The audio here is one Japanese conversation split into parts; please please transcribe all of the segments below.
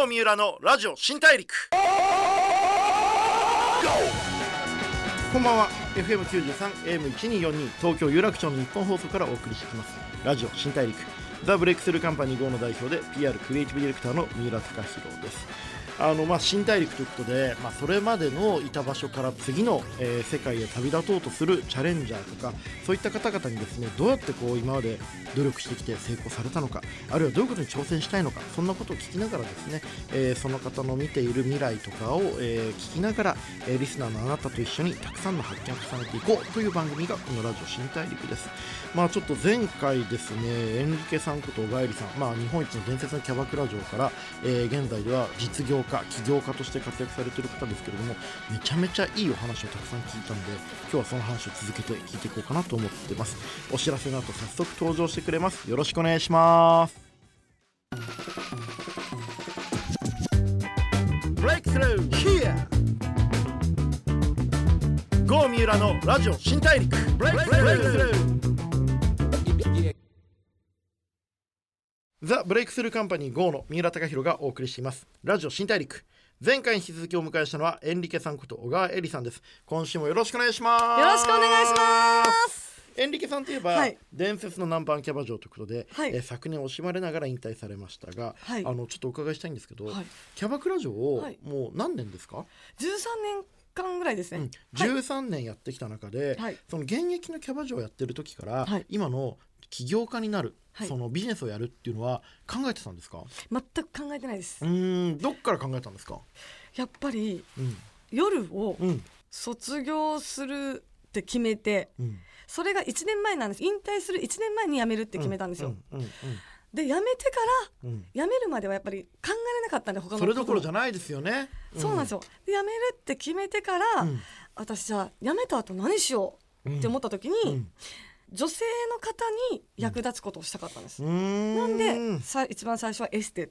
郷三浦のラジオ新大陸。こんばんは。FM93 AM1242 東京有楽町の日本放送からお送りしてきます。ラジオ新大陸。ザ・ブレイクスルーカンパニー GO の代表で PR クリエイティブディレクターの三浦貴大です。あのまあ新大陸ということで、まあ、それまでのいた場所から次の、えー、世界へ旅立とうとするチャレンジャーとかそういった方々にですねどうやってこう今まで努力してきて成功されたのかあるいはどういうことに挑戦したいのかそんなことを聞きながらですね、えー、その方の見ている未来とかを、えー、聞きながら、えリスナーのあなたと一緒にたくさんの発見を重ねていこうという番組がこのラジオ新大陸です。まあちょっと前回ですねエンリケさんこと小帰りさん、まあ、日本一の伝説のキャバクラ嬢から、え現在では実業家起業家として活躍されてる方ですけれどもめちゃめちゃいいお話をたくさん聞いたんで今日はその話を続けて聞いていこうかなと思ってます。お知らせの後早速登場してくれます。よろしくお願いします。ブレイクスルー Here! GO 三浦のラジオ新大陸。ブレイクスルー The Breakthrough Company GO の三浦崇弘がお送りしています。ラジオ新大陸。前回に引き続きお迎えしたのはエンリケさんこと小川恵里さんです。今週もよろしくお願いします。よろしくお願いします。エンリケさんといえば、はい、伝説のナンバーキャバ嬢ということで、はい、え昨年惜しまれながら引退されましたが、はい、あのちょっとお伺いしたいんですけど、キャバクラ嬢をもう何年ですか？13年間ぐらいですね、うん、13年やってきた中で、その現役のキャバ嬢をやってる時から、今の起業家になるはい、そのビジネスをやるっていうのは考えてたんですか？全く考えてないです。うんどっから考えたんですか？やっぱり、うん、夜を卒業するって決めて、うん、それが1年前なんです。引退する1年前に辞めるって決めたんですよ、で辞めてから、辞めるまではやっぱり考えられなかったんで他のそれどころじゃないですよね、そうなんですよ。で辞めるって決めてから、私じゃあ辞めた後何しようって思った時に、女性の方に役立つことをしたかったんです。うん、なんでさ一番最初はエステ。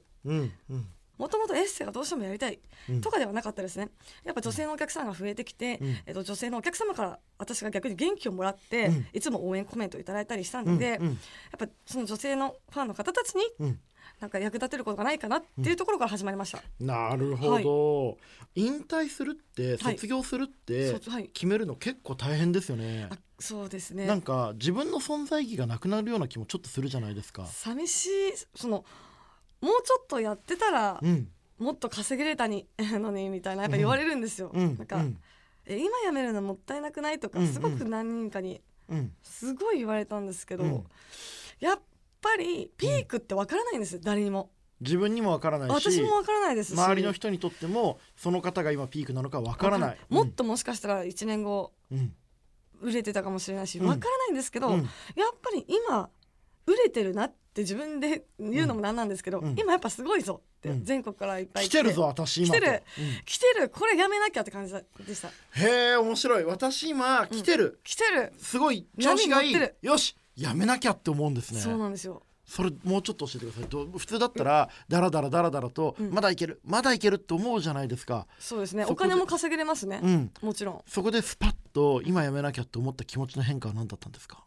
もともとエッセがどうしてもやりたいとかではなかったですね、やっぱ女性のお客さんが増えてきて、うん、えっと、女性のお客様から私が逆に元気をもらって、うん、いつも応援コメントいただいたりしたので、うん、やっぱその女性のファンの方たちになんか役立てることがないかなっていうところから始まりました。うん、なるほど、はい、引退するって卒業するって決めるの結構大変ですよね。はい、そうですね。なんか自分の存在意義がなくなるような気もちょっとするじゃないですか。寂しい。そのもうちょっとやってたら、うん、もっと稼げれたに のにみたいなやっぱ言われるんですよ。うん、なんか、うん、え今辞めるのもったいなくないとか、すごく何人かにすごい言われたんですけど、やっぱりピークってわからないんです、うん、誰にも。自分にもわからないし私もわからないです周りの人にとってもその方が今ピークなのかわからない。もっともしかしたら1年後、うん、売れてたかもしれないしわからないんですけど、うん、やっぱり今売れてるなって自分で言うのもなんなんですけど、今やっぱすごいぞって全国からいっぱい来て。るぞ私今来てる、来てる。これやめなきゃって感じでした。へえ面白い。私今来てる、来てる。すごい調子がいい。よしやめなきゃって思うんですね。そうなんですよ。それもうちょっと教えてください。普通だったらダラダラダラダラと、まだいけるまだいけるって思うじゃないですか。そうですね。お金も稼げれますね、うん、もちろん。そこでスパッと今やめなきゃって思った気持ちの変化は何だったんですか？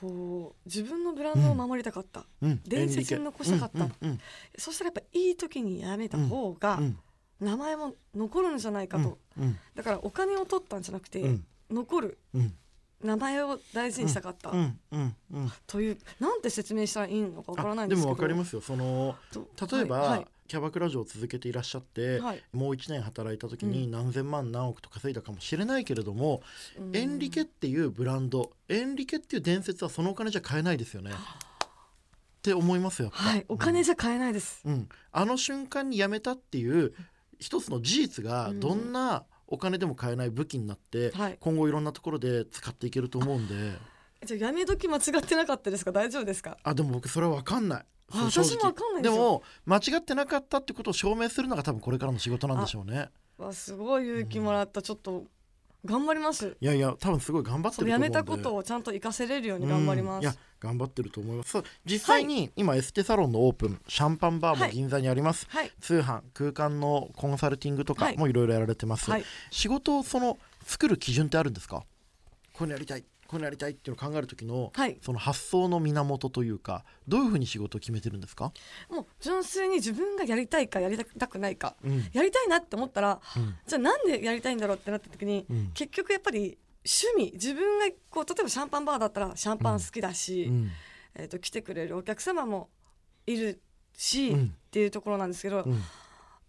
こう自分のブランドを守りたかった、うん、伝説に残したかった、うん、そしたらやっぱいい時にやめた方が名前も残るんじゃないかと、だからお金を取ったんじゃなくて、残る、名前を大事にしたかった、うんうんうん、というなんて説明したらいいのかわからないんですけど。でもわかりますよ。その例えば、はいはい、キャバクラ嬢を続けていらっしゃって、はい、もう1年働いた時に何千万何億と稼いだかもしれないけれども、うん、エンリケっていうブランドエンリケっていう伝説はそのお金じゃ買えないですよね。って思いますよはい。お金じゃ買えないです、うん、あの瞬間に辞めたっていう一つの事実がどんなお金でも買えない武器になって、はい、今後いろんなところで使っていけると思うんで。じゃあやめ時間違ってなかったですか？大丈夫ですか？あでも僕それは分かんない。私も分かんないでも間違ってなかったってことを証明するのが多分これからの仕事なんでしょうね。わすごい勇気もらった、うん、ちょっと頑張ります。いやいや多分すごい頑張ってるやめたことをちゃんと活かせれるように頑張ります、うん、いや頑張ってると思います。実際に今エステサロンのオープンシャンパンバーも銀座にあります、はい、通販空間のコンサルティングとかもいろいろやられてます、はい、仕事をその作る基準ってあるんですか？こういうのやりたいここういうのやりたいっていうのを考える時の、はい。その発想の源というかどういうふうに仕事を決めてるんですか、もう純粋に自分がやりたいかやりたくないか、うん。やりたいなって思ったらうん。じゃあなんでやりたいんだろうってなった時に、うん。結局やっぱり趣味自分がこう例えばシャンパンバーだったらシャンパン好きだし、うん。えー、と来てくれるお客様もいるし、うん。っていうところなんですけど、うん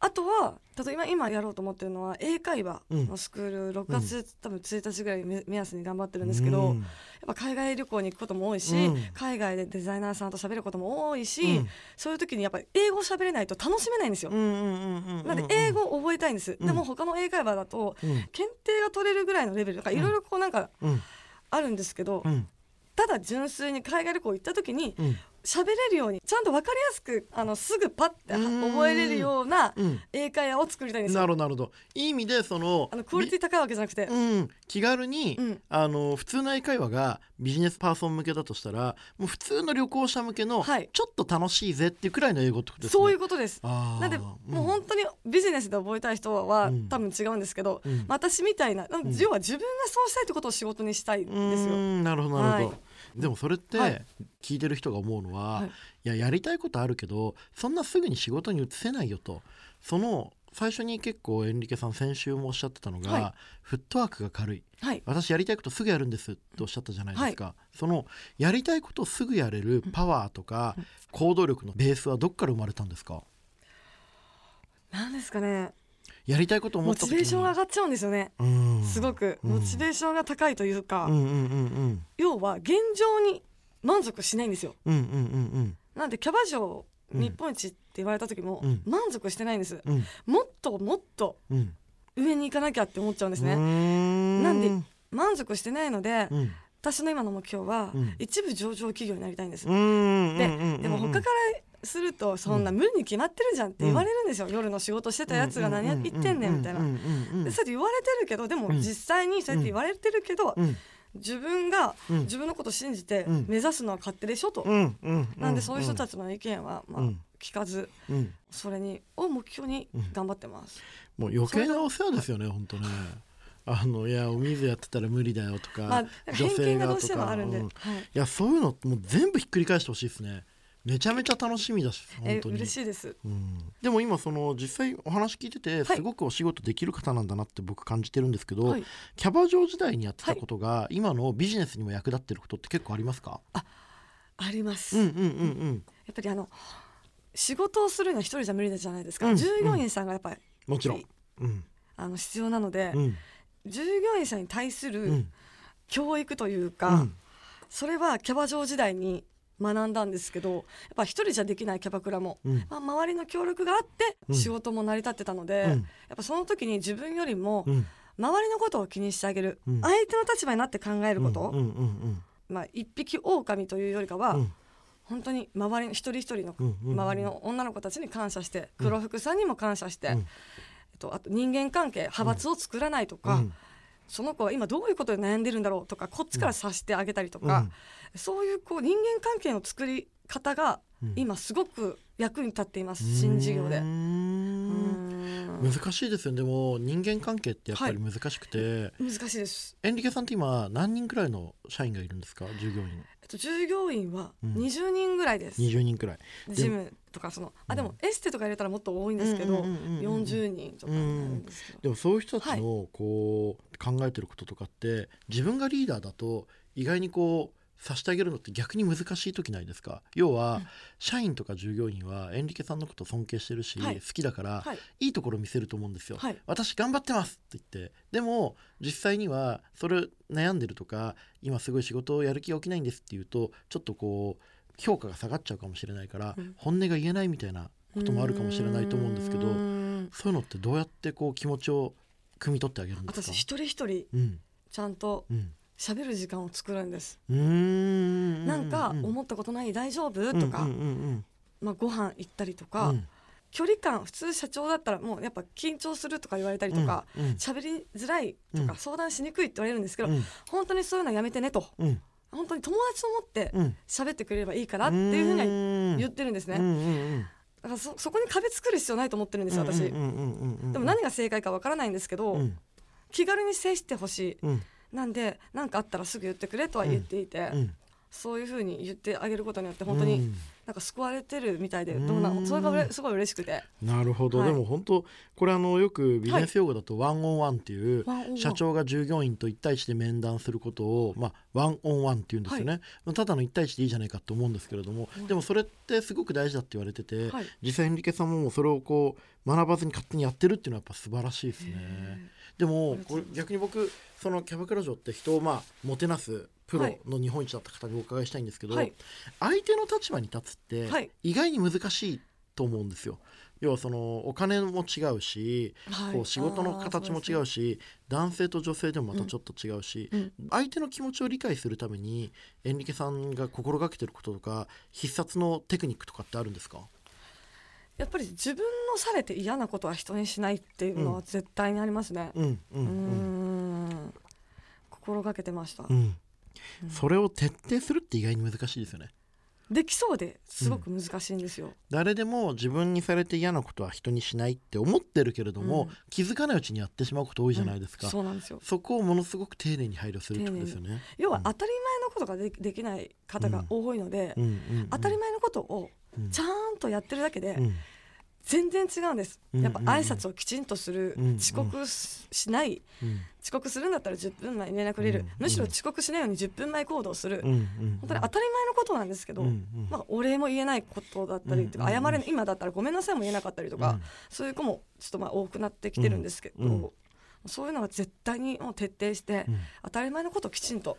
あとは例えば今やろうと思ってるのは英会話のスクール6月、多分1日ぐらい目目安に頑張ってるんですけど、うん。やっぱ海外旅行に行くことも多いし、うん。海外でデザイナーさんと喋ることも多いし、うん。そういう時にやっぱり英語喋れないと楽しめないんですよ。うんうんうんうんうんなんで英語を覚えたいんです、うん。でも他の英会話だとうん。検定が取れるぐらいのレベルとかいろいろこうなんかうん。あるんですけど、うん。ただ純粋に海外旅行行った時にうん喋れるようにちゃんと分かりやすくあのすぐパッてうん。覚えれるようなうん。英会話を作りたいんですよ。なるほどなるほど。いい意味でそのあのクオリティ高いわけじゃなくて、うん、気軽に、うん。あの普通の英会話がビジネスパーソン向けだとしたらもう普通の旅行者向けの、はい。ちょっと楽しいぜっていうくらいの英語ってことですね。そういうことです。なんでもう本当にビジネスで覚えたい人はうん。多分違うんですけど、うん。私みたいな、要は自分がそうしたいってことを仕事にしたいんうんですよ。うんなるほどなるほど、はいでもそれって、はい。聞いてる人が思うのは、はい。い、ややりたいことあるけどそんなすぐに仕事に移せないよと。その最初に結構エンリケさん先週もおっしゃってたのが、はい。フットワークが軽い。はい、私やりたいことすぐやるんですっておっしゃったじゃないですか、そのやりたいことをすぐやれるパワーとか行動力のベースはどっから生まれたんですか？なんですかね。やりたいことを思モった時に。チベーションが上がっちゃうんですよね。うんすごくうん。モチベーションが高いというか、要は現状に満足しないんですよ。なんでキャバ嬢うん日本一って言われた時もうん。満足してないんです。うん。もっともっとうん。上に行かなきゃって思っちゃうんですうね。ん。なんで満足してないので、うん。私の今の目標は、うん。一部上場企業になりたいんです。うん。ででも他からするとそんな無理に決まってるじゃんって言われるんですよ、夜の仕事してたやつが何や言ってんねんみたいな。うんうんうんうんでそれで言われてるけどでもうん実際にそうやって言われてるけど、うん自分がうん自分のことを信じてうん目指すのは勝手でしょと、うんうんなんでそういう人たちの意見はまあうん聞かずうんそれにを目標に頑張ってます。もう余計なお世話ですよね本当ねあのいやお水やってたら無理だよとか、まあ偏見がどうしてもあるんで、うんいはい、やそういうのもう全部ひっくり返してほしいですねめちゃめちゃ楽しみだしえ本当に。嬉しいです。うん、でも今その実際お話聞いててはい。すごくお仕事できる方なんだなって僕感じてるんですけど、はい。キャバ嬢時代にやってたことが、今のビジネスにも役立ってることって結構ありますか？あります。うんうんうんやっぱりあの仕事をするには一人じゃ無理じゃないですか、うん従業員さんがやっぱり、もちろん。うん。あの必要なので、うん。従業員さんに対すうるん。教育といううか、ん。それはキャバ嬢時代に学んだんですけどやっぱ一人じゃできないキャバクラも、うん。まあ、周りの協力があってうん。仕事も成り立ってたので、うん。やっぱその時に自分よりもうん。周りのことを気にしてあげる、うん。相手の立場になって考えること、まあ、一匹狼というよりかは、うん。本当に周りの一人一人の周りの女の子たちに感謝して黒服さんにも感謝して、うん。えっと、あと人間関係派閥を作らないとか、うんその子は今どういうことで悩んでるんだろうとかこっちから察してあげたりとか、そういうこう人間関係の作り方がうん。今すごく役に立っています、新事業で。難しいですよね。でも人間関係ってやっぱり難しくて、難しいです、エンリケさんって今何人くらいの社員がいるんですか？従業員えっと、従業員はうん。20人ぐらいです、20人くらい。ジムとかそのあでもエステとか入れたらもっと多いんですけど、うんうんうんうんうん。40人とかになるんですけど、でもそういう人たちのこう考えてることとかって自分がリーダーだと意外にこうさしてあげるのって逆に難しい時ないですか？要は、うん。社員とか従業員はエンリケさんのこと尊敬してるし、はい。好きだから、はい。いいところ見せると思うんですよ、はい。私頑張ってますって言ってでも実際にはそれ悩んでるとか今すごい仕事をやる気が起きないんですっていうとちょっとこう評価が下がっちゃうかもしれないから、うん。本音が言えないみたいなこともあるかもしれないと思うんですけどうん。そういうのってどうやってこう気持ちを汲み取ってあげるんですか？私一人一人うん。ちゃんとうん喋る時間を作るんです、ん。なんかうん思ったことない大丈夫？とか、うんうんうんまあ、ご飯行ったりとうか、ん。距離感普通社長だったらもうやっぱ緊張するとか言われたりとかうんうん。喋、りづらいとか、うん。相談しにくいって言われるんですけど、うん。本当にそういうのはやめてねと。うん。本当に友達と思ってうん。喋ってくれればいいからっていうふうには言言ってるんですね、うんうんうん。だからそそこに壁作る必要ないと思ってるんですよ私、でも何が正解かわからないんですけど、うん。気軽に接してほしい。うんなんで何かあったらすぐ言ってくれとは言っていて、うん。そういうふうに言ってあげることによって本当になんか救われてるみたいでどうなうんの？それがすごい嬉しくて。なるほど、はい。でも本当これあのよくビジネス用語だとワンオンワンっていうワンオンワン社長が従業員と1対1で面談することを、まあ、ワンオンワンっていうんですよね、ただの1対1でいいじゃないかと思うんですけれども、でもそれってすごく大事だって言われてて、はい。実際エンリケさんもそれをこう学ばずに勝手にやってるっていうのはやっぱ素晴らしいですね。でもこれ逆に僕そのキャバクラ嬢って人をまあもてなすプロの日本一だった方にお伺いしたいんですけど、はい。相手の立場に立つってはい。意外に難しいと思うんですよ。要はそのお金も違うし、はい。こう仕事の形も違うし男性と女性でもまたちょっと違うし、うん。相手の気持ちを理解するためにエンリケさんが心がけてることとか必殺のテクニックとかってあるんですか？やっぱり自分のされて嫌なことは人にしないっていうのは絶対にありますね。うんううん。うんん。心がけてました、うん。それを徹底するって意外に難しいですよね。できそうですごく難しいんですよ。誰でも自分にされて嫌なことは人にしないって思ってるけれども、うん。気づかないうちにやってしまうこと多いじゃないですか、そうなんですよ。そこをものすごく丁寧に配慮するってことですよね。要は当たり前のことがでできない方が多いので、うんうんうん。当たり前のことをうんちゃんとやってるだけでうん。全然違うんです。うんやっぱ挨拶をきちんとする、うん遅刻ししない、うん。遅刻するんだったら10分前に連絡入れる、うん。むしろ遅刻しないように10分前行動する、本当に当たり前のことなんですけど、まあ、お礼も言えないことだったりとか、謝れ今だったらごめんなさいも言えなかったりとか、うんそういう子もちょっとまあ多くなってきてるんですけど、そういうのは絶対にもう徹底して、うん。当たり前のことをきちんと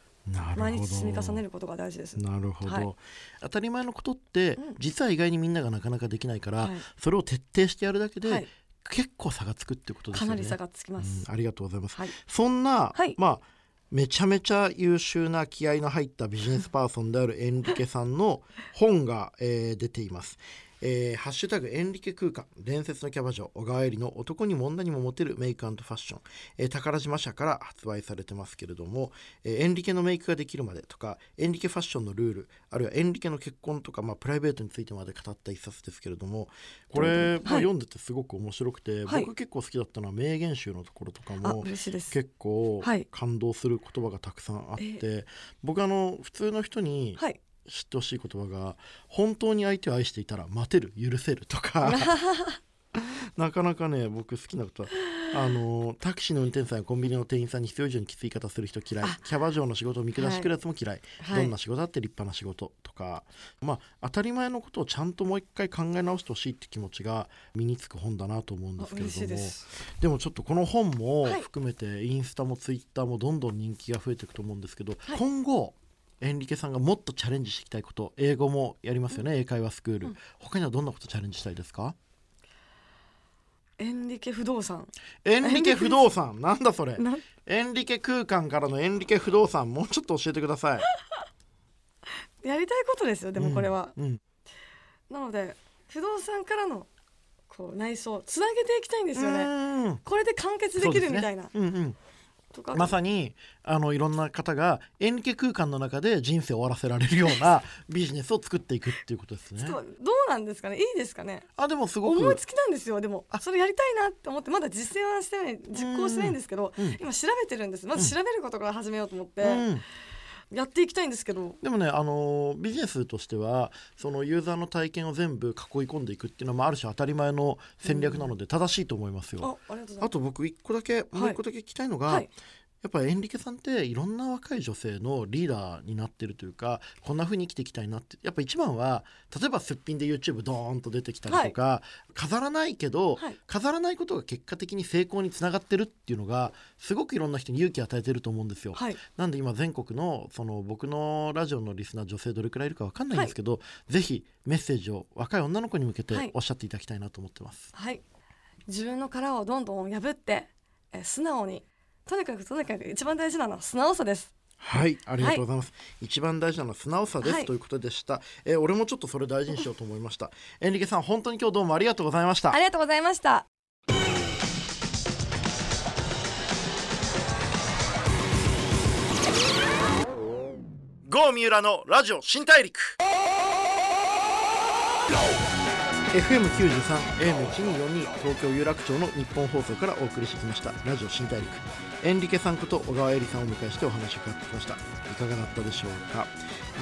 毎日積み重ねることが大事です。なるほど、はい当たり前のことって、うん実は意外にみんながなかなかできないから、はいそれを徹底してやるだけで、はい結構差がつくってことですよね。かなり差がつきます。うんありがとうございます。はい、そんな、はいまあめちゃめちゃ優秀な気合の入ったビジネスパーソンであるエンリケさんの本が、えー出ています。えーハッシュタグエンリケ空間伝説のキャバ嬢小川恵里の男にも女にもモテるメイクファッション、えー宝島社から発売されてますけれども、えーエンリケのメイクができるまでとかエンリケファッションのルールあるいはエンリケの結婚とか、まあ、プライベートについてまで語った一冊ですけれどもこれ、はい。まあ、読んでてすごく面白くて、はい。僕結構好きだったのは名言集のところとかあも。結構はい。感動する言葉がたくさんあって、え僕あの普通の人にはい。知ってほしい言葉が「本当に相手を愛していたら待てる許せる」とか。なかなかね僕好きなことはあのタクシーの運転手さんやコンビニの店員さんに必要以上にきつい言い方する人嫌い。あ。キャバ嬢の仕事を見下してくるやつも嫌い、はい。どんな仕事だって立派な仕事とか。まあ当たり前のことをちゃんともう一回考え直してほしいって気持ちが身につく本だなと思うんであすけれども。でもちょっとこの本もはい。含めてインスタもツイッターもどんどん人気が増えていくと思うんですけど、はい。今後エンリケさんがもっとチャレンジしていきたいこと英語もやりますよね、英会話スクール、うん。他にはどんなことチャレンジしたいですか？エンリケ不動産。エンリケ不動産？なんだそれ。エンリケ空間からのエンリケ不動産もうちょっと教えてください。やりたいことですよ。でもこれは。うん、なので不動産からのこう内装つなげていきたいんですよね。うんこれで完結できるみたいな。ね。うんうんまさにあのいろんな方がエンリケ空間の中で人生を終わらせられるような ビジネスを作っていくっていうことですね。どうなんですかね？いいですかね？あでもすごく。思いつきなんですよ。でもそれやりたいなって思ってまだ実践はしてない実行してないんですけど、うん。今調べてるんです。まず調べることから始めようと思って、うんやっていきたいんですけど。でもね、あのビジネスとしてはそのユーザーの体験を全部囲い込んでいくっていうのは、まあ、ある種当たり前の戦略なので正しいと思いますよ。あありがとうございます。あと僕一個だけもう一個だけ聞きたいのが、はいやっぱエンリケさんっていろんな若い女性のリーダーになってるというかこんな風に生きていきたいなってやっぱ一番は例えばすっぴんで YouTube ドーンと出てきたりとか、飾らないけど、はい。飾らないことが結果的に成功につながってるっていうのがすごくいろんな人に勇気を与えてると思うんですよ。はい。なんで今全国のその僕のラジオのリスナー女性どれくらいいるかわかんないんですけど、ぜひメッセージを若い女の子に向けはい。ておっしゃっていただきたいなと思ってます。はい。自分の殻をどんどん破ってえ素直にとにかくとにかく一番大事なのは素直さですはい、ありがとうございます。一番大事なのは素直さです、はいということでした。えー俺もちょっとそれ大事にしようと思いました。エンリケさん、本当に今日どうもありがとうございましたあ。りがとうございました郷三浦のラジオ新大陸 FM93 AM1242 東京有楽町の日本放送からお送りしてきましたラジオ新大陸、エンリケさんこと小川恵里さんをお迎えしてお話を伺ってきました。いかがだったでしょうか？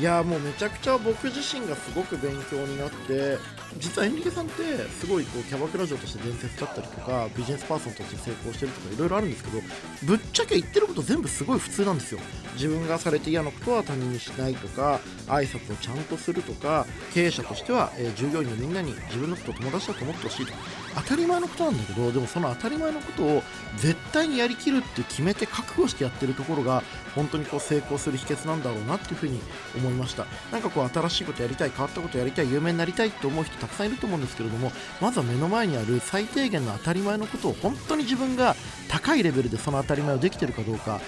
いやもうめちゃくちゃ僕自身がすごく勉強になって実はエンリケさんってすごいこうキャバクラ嬢として伝説だったりとかビジネスパーソンとして成功してるとかいろいろあるんですけどぶっちゃけ言ってること全部すごい普通なんですよ。自分がされて嫌なことは他人にしないとか挨拶をちゃんとするとか経営者としては、え、従業員のみんなに自分のことを友達だと思ってほしいと当たり前のことなんだけどでもその当たり前のことを絶対にやりきるって決めて覚悟してやってるところが本当にこう成功する秘訣なんだろうなっていうふうに思いました。なんかこう新しいことやりたい変わったことやりたい有名になりたいって思う人たくさんいると思うんですけれどもまずは目の前にある最低限の当たり前のことを本当に自分が高いレベルでその当たり前をできてるかどうか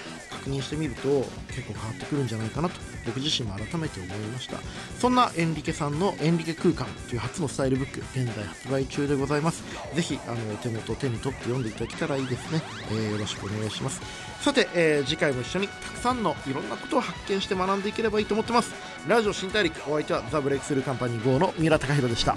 確認してみると結構変わってくるんじゃないかなと僕自身も改めて思いました。そんなエンリケさんのエンリケ空間という初のスタイルブック現在発売中でございます。ぜひあの手元手に取って読んでいただけたらいいですね、えー、よろしくお願いします。さて、えー、次回も一緒にたくさんのいろんなことを発見して学んでいければいいと思ってます。ラジオ新大陸お相手はザ・ブレイクスルーカンパニー GO の三浦貴弘でした。